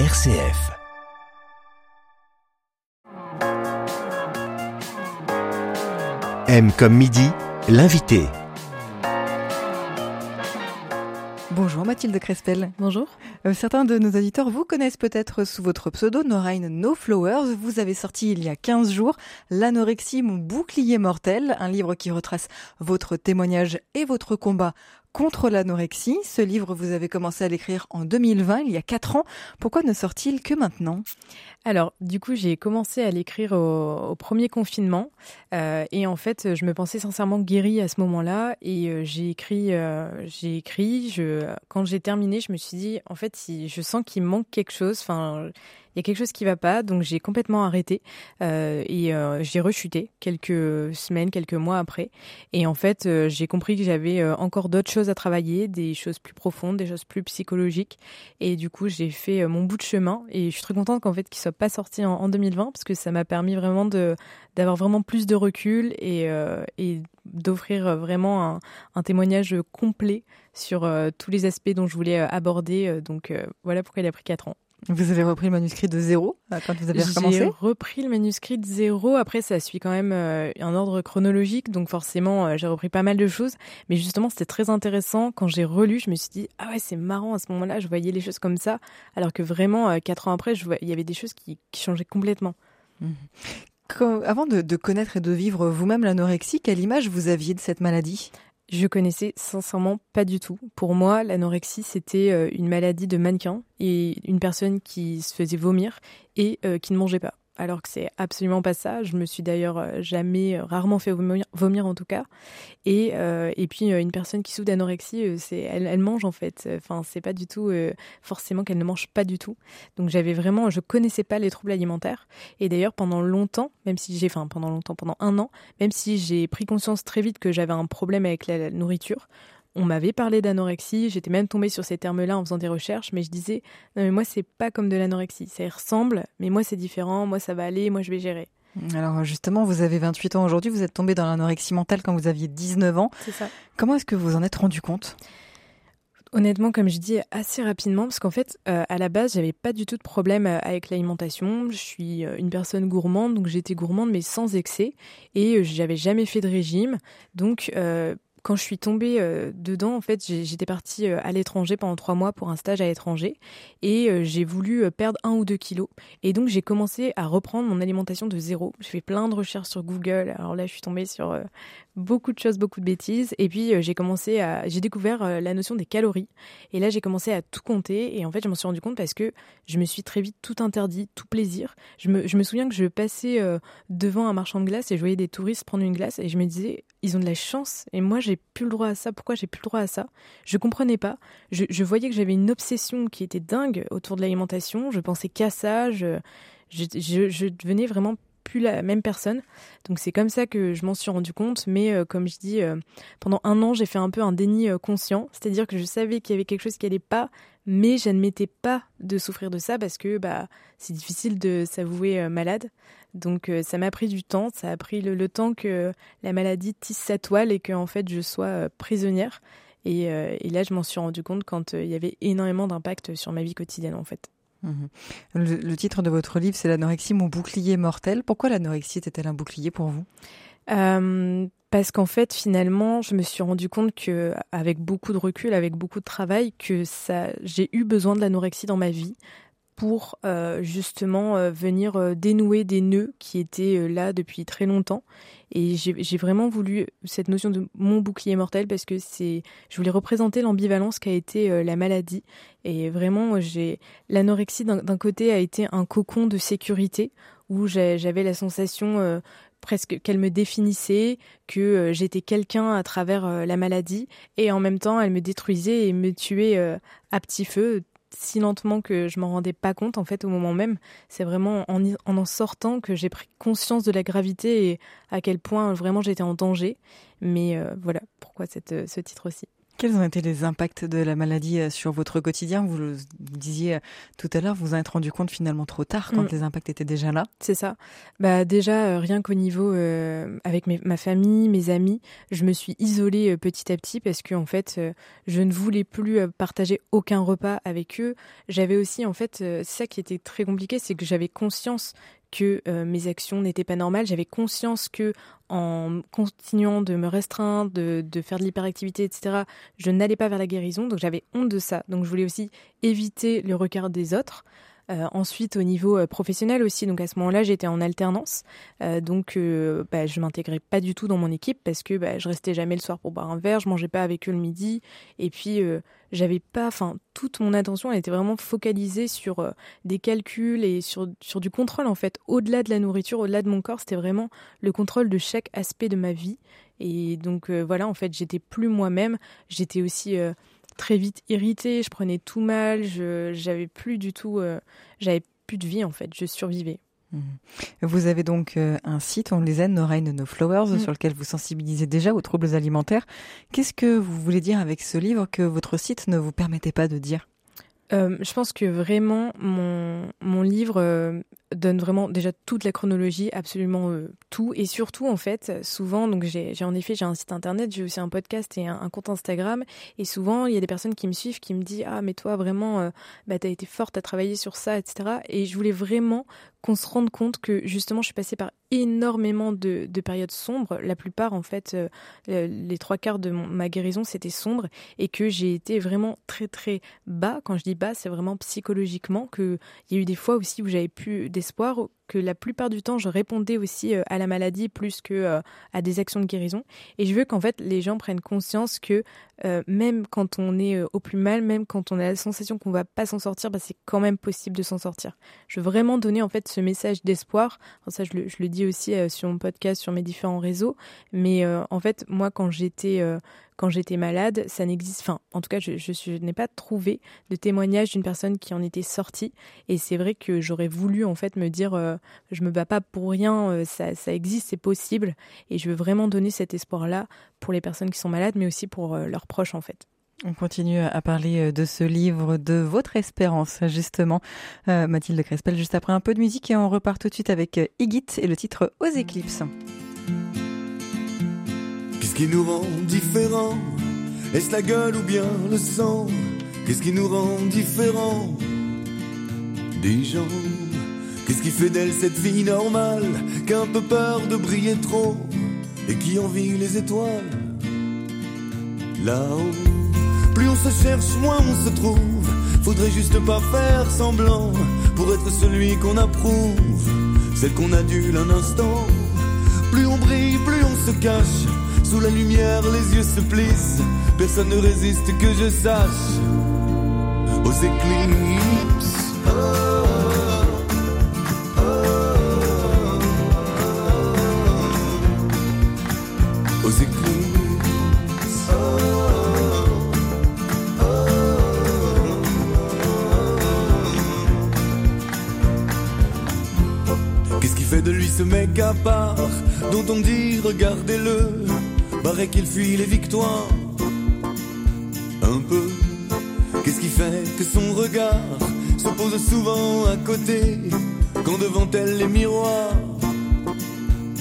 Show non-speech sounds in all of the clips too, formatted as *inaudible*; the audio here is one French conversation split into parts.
RCF. M comme midi, l'invité. Bonjour Mathilde Crespel. Bonjour. Euh, certains de nos auditeurs vous connaissent peut-être sous votre pseudo Norine No Flowers. Vous avez sorti il y a 15 jours L'anorexie, mon bouclier mortel, un livre qui retrace votre témoignage et votre combat contre l'anorexie. Ce livre, vous avez commencé à l'écrire en 2020, il y a 4 ans. Pourquoi ne sort-il que maintenant? Alors, du coup, j'ai commencé à l'écrire au, premier confinement euh, et en fait, je me pensais sincèrement guérie à ce moment-là et euh, j'ai écrit, euh, j'ai écrit. Je, quand j'ai terminé, je me suis dit, en fait, si je sens qu'il manque quelque chose, enfin, il y a quelque chose qui va pas, donc j'ai complètement arrêté euh, et euh, j'ai rechuté quelques semaines, quelques mois après. Et en fait, euh, j'ai compris que j'avais encore d'autres choses à travailler, des choses plus profondes, des choses plus psychologiques. Et du coup, j'ai fait mon bout de chemin et je suis très contente qu'en fait qu'il soit pas sorti en, en 2020 parce que ça m'a permis vraiment d'avoir vraiment plus de recul et, d'offrir vraiment un, un, témoignage complet sur tous les aspects dont je voulais aborder. donc voilà pourquoi il a pris quatre ans. Vous avez repris le manuscrit de zéro euh, quand vous avez recommencé J'ai repris le manuscrit de zéro. Après, ça suit quand même euh, un ordre chronologique, donc forcément, euh, j'ai repris pas mal de choses. Mais justement, c'était très intéressant. Quand j'ai relu, je me suis dit, ah ouais, c'est marrant à ce moment-là, je voyais les choses comme ça, alors que vraiment, quatre ans après, je il y avait des choses qui, qui changeaient complètement. Mmh. Quand, avant de, de connaître et de vivre vous-même l'anorexie, quelle image vous aviez de cette maladie? Je connaissais sincèrement pas du tout. Pour moi, l'anorexie, c'était une maladie de mannequin et une personne qui se faisait vomir et euh, qui ne mangeait pas alors que c'est absolument pas ça. Je me suis d'ailleurs euh, jamais, euh, rarement fait vomir, en tout cas. Et, euh, et puis une personne qui souffre d'anorexie, c'est elle, mange en fait. Enfin, c'est pas du tout forcément qu'elle ne mange pas du tout. Donc j'avais vraiment, je connaissais pas les troubles alimentaires. Et d'ailleurs pendant longtemps, même si j'ai, enfin pendant longtemps, pendant un an, même si j'ai pris conscience très vite que j'avais un problème avec la nourriture, on m'avait parlé d'anorexie, j'étais même tombée sur ces termes-là en faisant des recherches, mais je disais non mais moi c'est pas comme de l'anorexie, ça y ressemble, mais moi c'est différent, moi ça va aller, moi je vais gérer. Alors justement, vous avez 28 ans aujourd'hui, vous êtes tombée dans l'anorexie mentale quand vous aviez 19 ans. C'est ça. Comment est-ce que vous en êtes rendu compte? Honnêtement, comme je dis, assez rapidement, parce qu'en fait, euh, à la base, j'avais pas du tout de problème euh, avec l'alimentation. Je suis euh, une personne gourmande, donc j'étais gourmande, mais sans excès, et j'avais jamais fait de régime. Donc, euh, quand je suis tombée euh, dedans, en fait, j'étais partie euh, à l'étranger pendant trois mois pour un stage à l'étranger et euh, j'ai voulu perdre un ou deux kilos. Et donc, j'ai commencé à reprendre mon alimentation de zéro. J'ai fait plein de recherches sur Google. Alors là, je suis tombée sur beaucoup de choses, beaucoup de bêtises. Et puis, j'ai commencé à, j'ai découvert la notion des calories. Et là, j'ai commencé à tout compter. Et en fait, je m'en suis rendu compte parce que je me suis très vite tout interdit, tout plaisir. Je me, je me souviens que je passais devant un marchand de glace et je voyais des touristes prendre une glace et je me disais, ils ont de la chance. Et moi, j'ai plus le droit à ça. Pourquoi j'ai plus le droit à ça? Je comprenais pas. Je, voyais que j'avais une obsession qui était dingue autour de l'alimentation. Je pensais qu'à ça. Je, je, devenais vraiment plus la même personne. Donc c'est comme ça que je m'en suis rendu compte. Mais euh, comme je dis, euh, pendant un an, j'ai fait un peu un déni euh, conscient. C'est-à-dire que je savais qu'il y avait quelque chose qui allait pas, mais j'admettais pas de souffrir de ça parce que bah c'est difficile de s'avouer malade. Donc euh, ça m'a pris du temps, ça a pris le, le, temps que la maladie tisse sa toile et que en fait je sois euh, prisonnière. Et, euh, et, là je m'en suis rendu compte quand il y avait énormément d'impact sur ma vie quotidienne en fait. Mmh. Le, le, titre de votre livre c'est l'anorexie, mon bouclier mortel. Pourquoi l'anorexie était-elle un bouclier pour vous? Parce qu'en fait finalement je me suis rendu compte que avec beaucoup de recul avec beaucoup de travail que ça j'ai eu besoin de l'anorexie dans ma vie pour euh, justement euh, venir euh, dénouer des nœuds qui étaient là depuis très longtemps. Et j'ai vraiment voulu cette notion de mon bouclier mortel parce que c'est je voulais représenter l'ambivalence qu'a été la maladie. Et vraiment j'ai l'anorexie d'un côté a été un cocon de sécurité où j'avais la sensation presque qu'elle me définissait, que j'étais quelqu'un à travers la maladie, et en même temps elle me détruisait et me tuait à petit feu, si lentement que je m'en rendais pas compte en fait au moment même. C'est vraiment en, en sortant que j'ai pris conscience de la gravité et à quel point vraiment j'étais en danger. Mais euh, voilà pourquoi cette, ce titre aussi. Quels ont été les impacts de la maladie euh, sur votre quotidien? Vous le disiez euh, tout à l'heure, vous vous êtes rendu compte finalement trop tard quand mm. les impacts étaient déjà là? C'est ça. Bah déjà euh, rien qu'au niveau avec ma famille, mes amis, je me suis isolée petit à petit parce que en fait, je ne voulais plus partager aucun repas avec eux. J'avais aussi en fait, ça qui était très compliqué, c'est que j'avais conscience que euh, mes actions n'étaient pas normales. J'avais conscience que en continuant de me restreindre, de, de faire de l'hyperactivité, etc., je n'allais pas vers la guérison. Donc j'avais honte de ça. Donc je voulais aussi éviter le regard des autres. Euh, ensuite, au niveau euh, professionnel aussi, donc à ce moment-là, j'étais en alternance, euh, donc bah, je m'intégrais pas du tout dans mon équipe parce que bah, je restais jamais le soir pour boire un verre, je mangeais pas avec eux le midi, et puis j'avais pas, enfin, toute mon attention, elle était vraiment focalisée sur des calculs et sur sur du contrôle en fait, au-delà de la nourriture, au-delà de mon corps, c'était vraiment le contrôle de chaque aspect de ma vie, et donc voilà, en fait, j'étais plus moi-même, j'étais aussi très vite irritée, je prenais tout mal, je j'avais plus du tout, euh, j'avais plus de vie en fait, je survivais. Mmh. Vous avez donc euh, un site, on les aide, No Rain No Flowers, mmh. sur lequel vous sensibilisez déjà aux troubles alimentaires. Qu'est-ce que vous voulez dire avec ce livre que votre site ne vous permettait pas de dire? Euh, je pense que vraiment mon, mon livre donne vraiment déjà toute la chronologie, absolument euh, tout, et surtout en fait souvent donc j'ai en effet j'ai un site internet, j'ai aussi un podcast et un, compte Instagram, et souvent il y a des personnes qui me suivent qui me disent ah mais toi vraiment bah t'as été forte à travailler sur ça etc. Et je voulais vraiment qu'on se rende compte que justement je suis passée par énormément de, de périodes sombres. La plupart, en fait, euh, les trois quarts de ma guérison, c'était sombre et que j'ai été vraiment très très bas. Quand je dis bas, c'est vraiment psychologiquement qu'il y a eu des fois aussi où j'avais plus d'espoir, que la plupart du temps, je répondais aussi euh, à la maladie plus que euh, à des actions de guérison. Et je veux qu'en fait, les gens prennent conscience que euh, même quand on est au plus mal, même quand on a la sensation qu'on va pas s'en sortir, bah, c'est quand même possible de s'en sortir. Je veux vraiment donner en fait ce message d'espoir. ça, je le, dis aussi sur mon podcast, sur mes différents réseaux. Mais en fait, moi, quand j'étais quand j'étais malade, ça n'existe. Enfin, en tout cas, je, n'ai pas trouvé de témoignage d'une personne qui en était sortie. Et c'est vrai que j'aurais voulu en fait me dire, je me bats pas pour rien, euh, ça, ça, existe, c'est possible. Et je veux vraiment donner cet espoir-là pour les personnes qui sont malades, mais aussi pour euh, leurs proches en fait. On continue à parler de ce livre, de votre espérance, justement. Mathilde Crespel, juste après un peu de musique et on repart tout de suite avec Igit et le titre Aux éclipses. Qu'est-ce qui nous rend différents? Est-ce la gueule ou bien le sang? Qu'est-ce qui nous rend différents? Des gens Qu'est-ce qui fait d'elle cette vie normale Qui a un peu peur de briller trop et qui envie les étoiles Là-haut, plus on se cherche, moins on se trouve. Faudrait juste pas faire semblant pour être celui qu'on approuve, celle qu'on adule un instant. Plus on brille, plus on se cache sous la lumière, les yeux se plissent. Personne ne résiste que je sache aux éclipses. aux dont on dit regardez-le Paraît qu'il fuit les victoires. Un peu. Qu'est-ce qui fait que son regard se pose souvent à côté quand devant elle les miroirs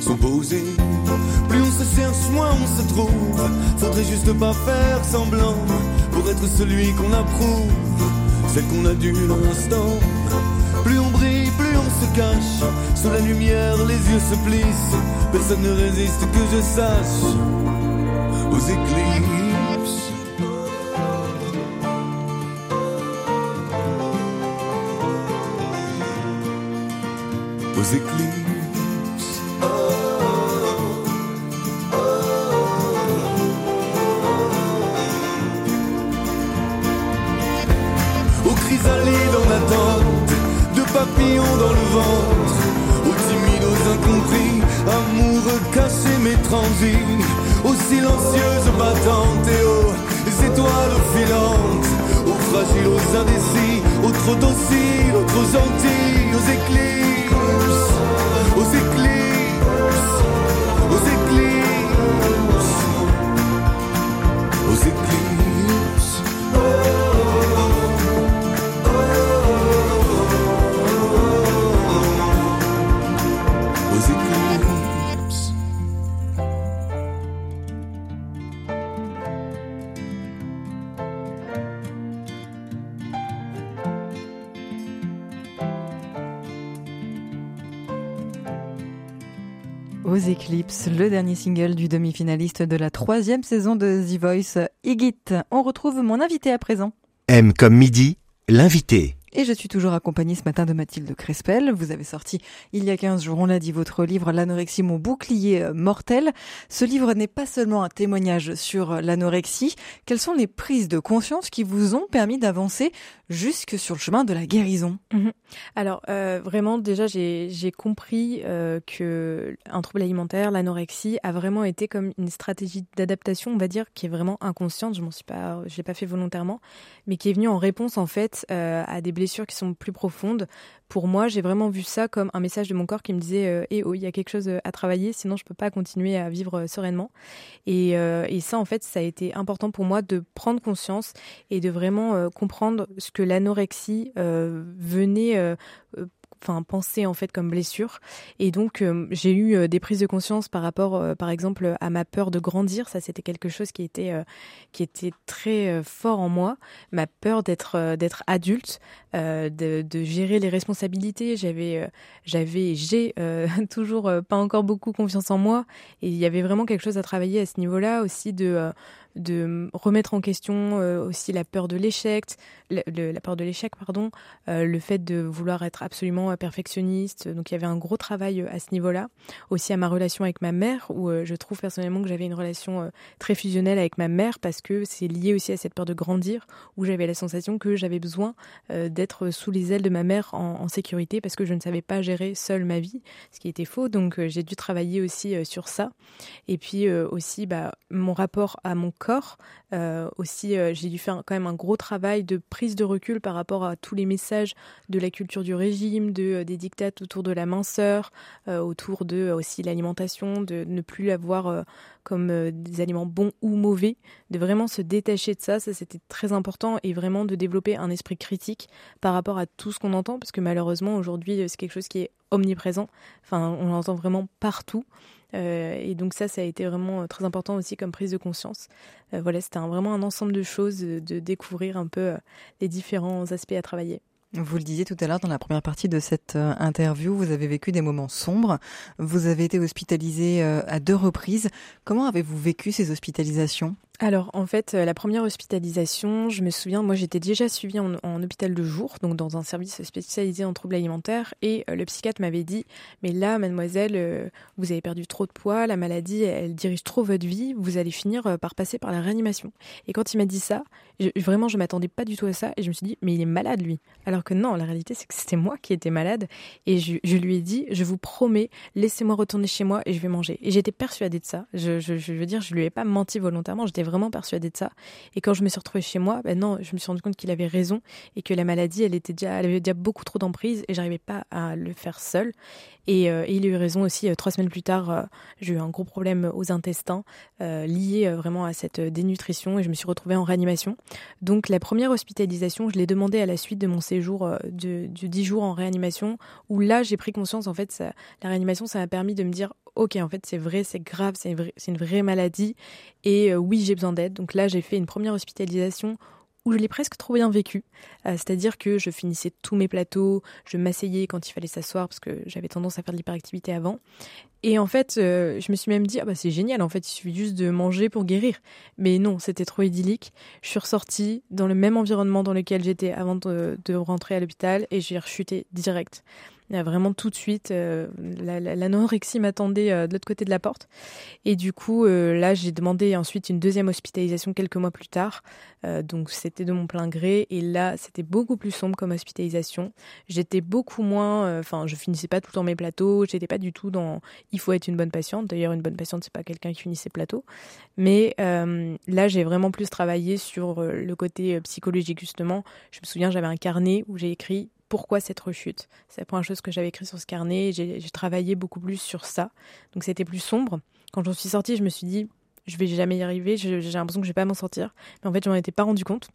sont posés. Plus on se cherche, moins on se trouve. Faudrait juste pas faire semblant pour être celui qu'on approuve, celle qu'on a dû l'instant. Plus on brille, plus on se cache. Sous la lumière, les yeux se plissent. Personne ne résiste que je sache aux éclipses. Aux éclipses. Aux silencieuses battantes et aux étoiles filantes, aux fragiles, aux indécis, aux trop dociles, aux trop gentils, aux éclipses, aux éclipses, le dernier single du demi-finaliste de la troisième saison de The Voice, Igit. On retrouve mon invité à présent. M comme midi, l'invité. Et je suis toujours accompagnée ce matin de Mathilde Crespel. Vous avez sorti il y a 15 jours, on l'a dit, votre livre L'anorexie, mon bouclier euh, mortel. Ce livre n'est pas seulement un témoignage sur euh, l'anorexie. Quelles sont les prises de conscience qui vous ont permis d'avancer jusque sur le chemin de la guérison? Mhm. Alors euh, vraiment déjà j'ai compris euh, que un trouble alimentaire, l'anorexie, a vraiment été comme une stratégie d'adaptation, on va dire, qui est vraiment inconsciente. Je m'en suis pas, je l'ai pas fait volontairement, mais qui est venue en réponse en fait à des blessures qui sont plus profondes, pour moi, j'ai vraiment vu ça comme un message de mon corps qui me disait euh, Eh oh, il y a quelque chose à travailler, sinon je peux pas continuer à vivre euh, sereinement. Et, euh, et, ça, en fait, ça a été important pour moi de prendre conscience et de vraiment comprendre ce que l'anorexie venait enfin penser en fait comme blessure et donc euh, j'ai eu euh, des prises de conscience par rapport euh, par exemple à ma peur de grandir. Ça c'était quelque chose qui était qui était très fort en moi. Ma peur d'être d'être adulte de, de, gérer les responsabilités. J'avais j'avais j'ai *laughs* toujours pas encore beaucoup confiance en moi. Et il y avait vraiment quelque chose à travailler à ce niveau-là aussi de de remettre en question euh, aussi la peur de l'échec, la peur de l'échec, pardon, euh, le fait de vouloir être absolument perfectionniste. Donc il y avait un gros travail euh, à ce niveau-là. Aussi à ma relation avec ma mère, où je trouve personnellement que j'avais une relation très fusionnelle avec ma mère parce que c'est lié aussi à cette peur de grandir, où j'avais la sensation que j'avais besoin d'être sous les ailes de ma mère en, en, sécurité parce que je ne savais pas gérer seule ma vie, ce qui était faux. Donc j'ai dû travailler aussi sur ça. Et puis aussi bah, mon rapport à mon corps euh, aussi, euh, j'ai dû faire quand même un gros travail de prise de recul par rapport à tous les messages de la culture du régime, de, euh, des dictates autour de la minceur, autour de aussi l'alimentation, de ne plus l'avoir comme des aliments bons ou mauvais, de vraiment se détacher de ça, ça c'était très important et vraiment de développer un esprit critique par rapport à tout ce qu'on entend, parce que malheureusement aujourd'hui c'est quelque chose qui est omniprésent, enfin on l'entend vraiment partout. Euh, et donc ça, ça a été vraiment euh, très important aussi comme prise de conscience. Euh, voilà, c'était vraiment un ensemble de choses, de découvrir un peu les différents aspects à travailler. Vous le disiez tout à l'heure dans la première partie de cette interview, vous avez vécu des moments sombres. Vous avez été hospitalisé à deux reprises. Comment avez-vous vécu ces hospitalisations? Alors en fait, euh, la première hospitalisation, je me souviens, moi j'étais déjà suivie en, hôpital de jour, donc dans un service spécialisé en troubles alimentaires, et euh, le psychiatre m'avait dit, mais là, mademoiselle, euh, vous avez perdu trop de poids, la maladie, elle dirige trop votre vie, vous allez finir par passer par la réanimation. Et quand il m'a dit ça, vraiment, je m'attendais pas du tout à ça, et je me suis dit, mais il est malade lui. Alors que non, la réalité, c'est que c'était moi qui étais malade, et je, lui ai dit, je vous promets, laissez-moi retourner chez moi et je vais manger. Et j'étais persuadée de ça. Je, je veux dire, je lui ai pas menti volontairement, j'étais vraiment persuadée de ça. Et quand je me suis retrouvée chez moi, ben non, je me suis rendu compte qu'il avait raison et que la maladie, elle était déjà, elle avait déjà beaucoup trop d'emprise et j'arrivais pas à le faire seule. Et, euh, il a eu raison aussi. Euh, trois semaines plus tard, euh, j'ai eu un gros problème aux intestins lié vraiment à cette dénutrition et je me suis retrouvée en réanimation. Donc la première hospitalisation, je l'ai demandé à la suite de mon séjour de, de 10 jours en réanimation où là j'ai pris conscience en fait ça, la réanimation ça m'a permis de me dire ok, en fait, c'est vrai, c'est grave, c'est une, une, vraie maladie. Et euh, oui, j'ai besoin d'aide. Donc là, j'ai fait une première hospitalisation où je l'ai presque trop bien vécu. Euh, c'est-à-dire que je finissais tous mes plateaux, je m'asseyais quand il fallait s'asseoir parce que j'avais tendance à faire de l'hyperactivité avant. Et en fait, euh, je me suis même dit, ah bah c'est génial, en fait, il suffit juste de manger pour guérir. Mais non, c'était trop idyllique. Je suis ressortie dans le même environnement dans lequel j'étais avant de, de rentrer à l'hôpital et j'ai rechuté direct vraiment tout de suite, euh, l'anorexie m'attendait euh, de l'autre côté de la porte. Et du coup, euh, là, j'ai demandé ensuite une deuxième hospitalisation quelques mois plus tard. donc, c'était de mon plein gré. Et là, c'était beaucoup plus sombre comme hospitalisation. J'étais beaucoup moins. Enfin, je finissais pas tout le temps mes plateaux. J'étais pas du tout dans. Il faut être une bonne patiente. D'ailleurs, une bonne patiente, c'est pas quelqu'un qui finit ses plateaux. Mais là, j'ai vraiment plus travaillé sur le côté psychologique, justement. Je me souviens, j'avais un carnet où j'ai écrit pourquoi cette rechute. C'est la première chose que j'avais écrit sur ce carnet. J'ai travaillé beaucoup plus sur ça. Donc c'était plus sombre. Quand j'en suis sortie, je me suis dit, je vais jamais y arriver. J'ai l'impression que je vais pas m'en sortir. Mais en fait, je m'en étais pas rendu compte.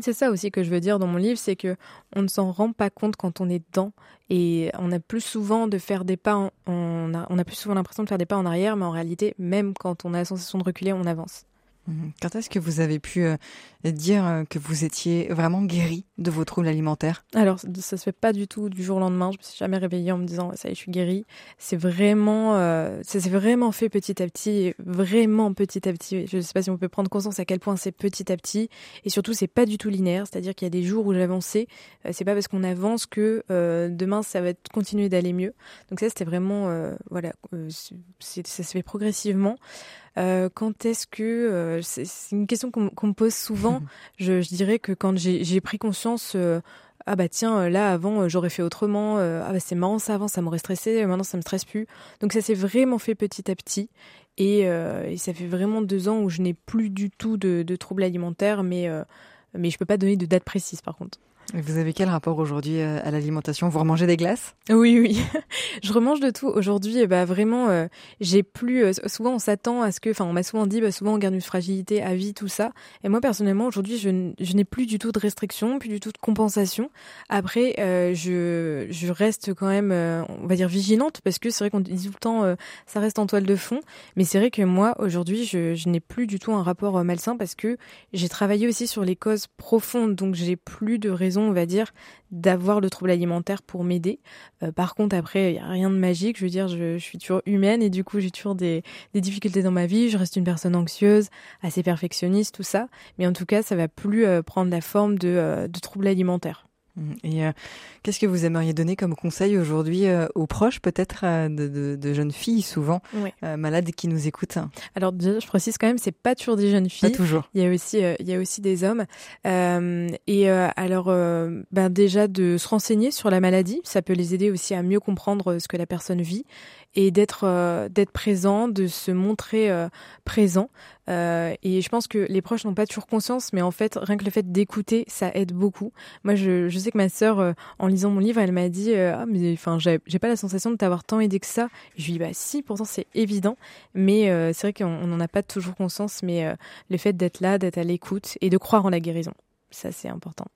C'est ça aussi que je veux dire dans mon livre, c'est que on ne s'en rend pas compte quand on est dedans et on a plus souvent de faire des pas, on a, plus souvent l'impression de faire des pas en arrière, mais en réalité, même quand on a la sensation de reculer, on avance. Mhm. Quand est-ce que vous avez pu euh, dire que vous étiez vraiment guéri de vos troubles alimentaires? Alors, ça se fait pas du tout du jour au lendemain. Je me suis jamais réveillée en me disant ça y est, je suis guérie. C'est vraiment, ça s'est vraiment fait petit à petit, vraiment petit à petit. Je sais pas si on peut prendre conscience à quel point c'est petit à petit, et surtout c'est pas du tout linéaire. C'est-à-dire qu'il y a des jours où j'avançais. c'est pas parce qu'on avance que demain ça va continuer d'aller mieux. Donc ça, c'était vraiment, voilà, ça se fait progressivement. Euh, quand est-ce que euh, c'est une question qu'on me pose souvent. Je, je, dirais que quand j'ai pris conscience. Euh, ah bah tiens, là avant j'aurais fait autrement. ah bah c'est marrant ça avant ça m'aurait stressé. Maintenant ça me stresse plus. Donc ça s'est vraiment fait petit à petit. Et, et, ça fait vraiment deux ans où je n'ai plus du tout de, de troubles alimentaires, mais mais je peux pas donner de date précise par contre. Vous avez quel rapport aujourd'hui euh, à l'alimentation? Vous remangez des glaces? Oui, oui. *laughs* je remange de tout. Aujourd'hui, bah vraiment, euh, j'ai plus. Euh, souvent, on s'attend à ce que. Enfin, on m'a souvent dit, bah, souvent, on garde une fragilité à vie, tout ça. Et moi, personnellement, aujourd'hui, je, n'ai plus du tout de restriction, plus du tout de compensation. Après, je, je reste quand même, on va dire, vigilante, parce que c'est vrai qu'on dit tout le temps, ça reste en toile de fond. Mais c'est vrai que moi, aujourd'hui, je, je n'ai plus du tout un rapport malsain, parce que j'ai travaillé aussi sur les causes profondes. Donc, j'ai plus de raison on va dire, d'avoir le trouble alimentaire pour m'aider. Euh, par contre, après, il n'y a rien de magique. Je veux dire, je, suis toujours humaine et du coup, j'ai toujours des, difficultés dans ma vie. Je reste une personne anxieuse, assez perfectionniste, tout ça. Mais en tout cas, ça va plus euh, prendre la forme de, euh, de troubles alimentaires. Mmh. Et euh, qu'est-ce que vous aimeriez donner comme conseil aujourd'hui euh, aux proches, peut-être euh, de, de, de, jeunes filles souvent malades qui nous écoutent? Alors je précise quand même, c'est pas toujours des jeunes filles. Pas toujours. Il y a aussi, il y a aussi des hommes. et alors, ben déjà de se renseigner sur la maladie, ça peut les aider aussi à mieux comprendre ce que la personne vit et d'être d'être présent, de se montrer présent. Euh, et je pense que les proches n'ont pas toujours conscience, mais en fait, rien que le fait d'écouter, ça aide beaucoup. Moi, je, sais que ma sœur, euh, en lisant mon livre, elle m'a dit euh, Ah, mais enfin, j'ai pas la sensation de t'avoir tant aidé que ça. je lui dis Bah, si, pourtant, c'est évident. Mais c'est vrai qu'on n'en a pas toujours conscience, mais le fait d'être là, d'être à l'écoute et de croire en la guérison, ça, c'est important.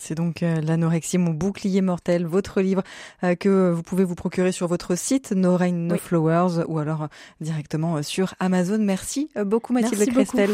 C'est donc euh, l'anorexie, mon bouclier mortel, votre livre euh, que vous pouvez vous procurer sur votre site No Rain No Flowers ou alors euh, directement sur Amazon. Merci beaucoup Mathilde Crestel.